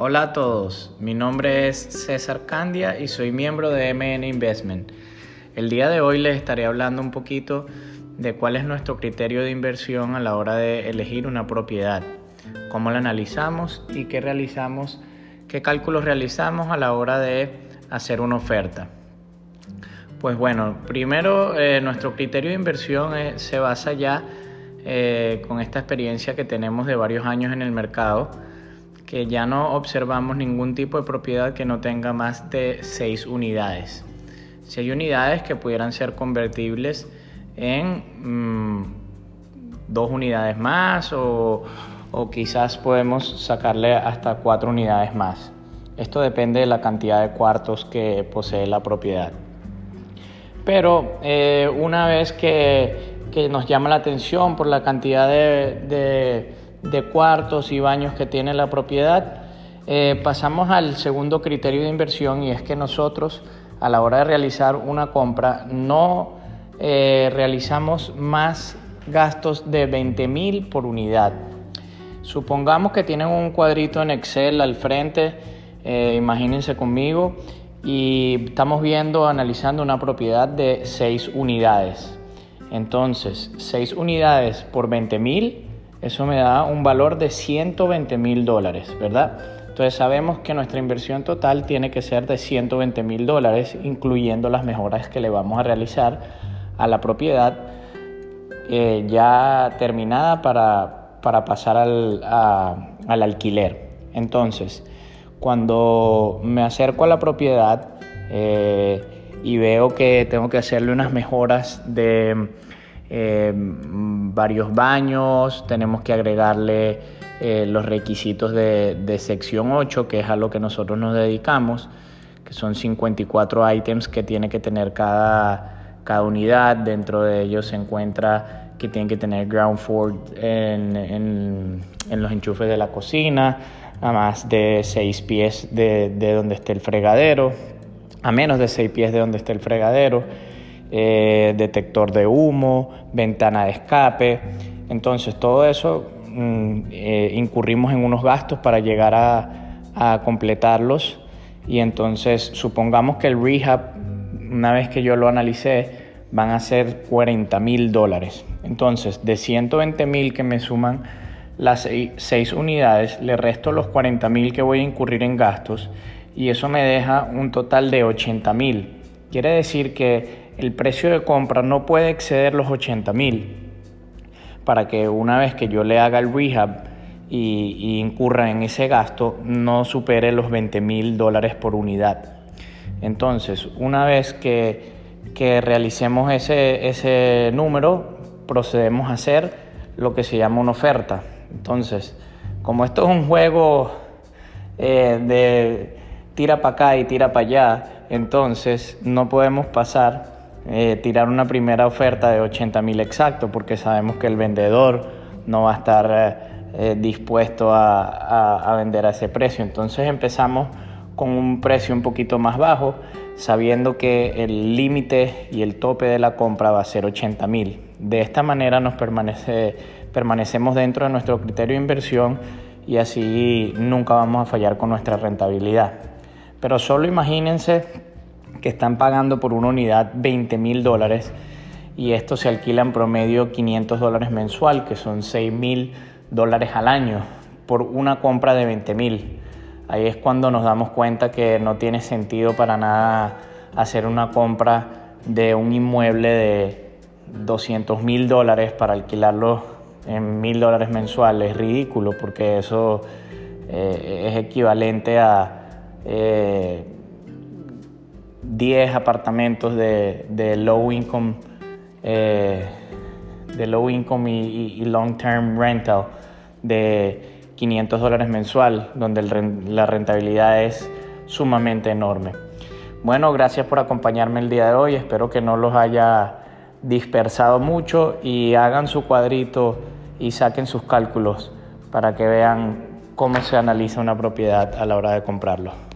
Hola a todos, mi nombre es César Candia y soy miembro de MN Investment. El día de hoy les estaré hablando un poquito de cuál es nuestro criterio de inversión a la hora de elegir una propiedad, cómo la analizamos y qué realizamos, qué cálculos realizamos a la hora de hacer una oferta. Pues bueno, primero eh, nuestro criterio de inversión eh, se basa ya eh, con esta experiencia que tenemos de varios años en el mercado que ya no observamos ningún tipo de propiedad que no tenga más de 6 unidades. Si hay unidades que pudieran ser convertibles en mm, dos unidades más o, quizás podemos sacarle hasta cuatro unidades más. Esto depende de la cantidad de cuartos que posee la propiedad. Pero eh, una vez que, que, nos llama la atención por la cantidad de de cuartos y baños que tiene la propiedad. Eh, pasamos al segundo criterio de inversión y es que nosotros a la hora de realizar una compra no eh, realizamos más gastos de 20 mil por unidad. Supongamos que tienen un cuadrito en Excel al frente, eh, imagínense conmigo, y estamos viendo, analizando una propiedad de 6 unidades. Entonces, 6 unidades por 20 mil eso me da un valor de 120 mil dólares, ¿verdad? Entonces sabemos que nuestra inversión total tiene que ser de 120 mil dólares, incluyendo las mejoras que le vamos a realizar a la propiedad eh, ya terminada para, para pasar al, al alquiler. Entonces, cuando me acerco a la propiedad eh, y veo que tengo que hacerle unas mejoras de eh, varios baños, tenemos que agregarle eh, los requisitos de, sección 8, que es a lo que nosotros nos dedicamos, que son 54 ítems que tiene que tener cada, cada unidad. Dentro de ellos se encuentra que tienen que tener ground floor en, los enchufes de la cocina, a más de 6 pies de, de donde esté el fregadero, a menos de 6 pies de donde esté el fregadero eh, detector de humo, ventana de escape. Entonces todo eso mm, eh, incurrimos en unos gastos para llegar a, completarlos y entonces supongamos que el rehab, una vez que yo lo analicé, van a ser 40 mil dólares. Entonces de 120 mil que me suman las 6 unidades, le resto los 40 mil que voy a incurrir en gastos y eso me deja un total de 80 mil. Quiere decir que el precio de compra no puede exceder los 80 mil para que una vez que yo le haga el rehab y, incurra en ese gasto no supere los 20 mil dólares por unidad. Entonces, una vez que, que realicemos ese, ese número, procedemos a hacer lo que se llama una oferta. Entonces, como esto es un juego eh, de tira para acá y tira para allá, entonces no podemos pasar eh, tirar una primera oferta de 80 mil exacto porque sabemos que el vendedor no va a estar eh, eh, dispuesto a, vender a ese precio. Entonces empezamos con un precio un poquito más bajo, sabiendo que el límite y el tope de la compra va a ser 80 mil. De esta manera nos permanece, permanecemos dentro de nuestro criterio de inversión y así nunca vamos a fallar con nuestra rentabilidad. Pero solo imagínense que están pagando por una unidad 20 mil dólares y esto se alquila en promedio 500 dólares mensual, que son 6 mil dólares al año por una compra de 20 mil. Ahí es cuando nos damos cuenta que no tiene sentido para nada hacer una compra de un inmueble de 200 mil dólares para alquilarlo en mil dólares mensuales. Es ridículo porque eso eh, es equivalente a... Eh, 10 apartamentos de, low income, de low income eh, y, long term rental de 500 dólares mensual, donde la rentabilidad es sumamente enorme. Bueno, gracias por acompañarme el día de hoy. Espero que no los haya dispersado mucho y hagan su cuadrito y saquen sus cálculos para que vean cómo se analiza una propiedad a la hora de comprarlo.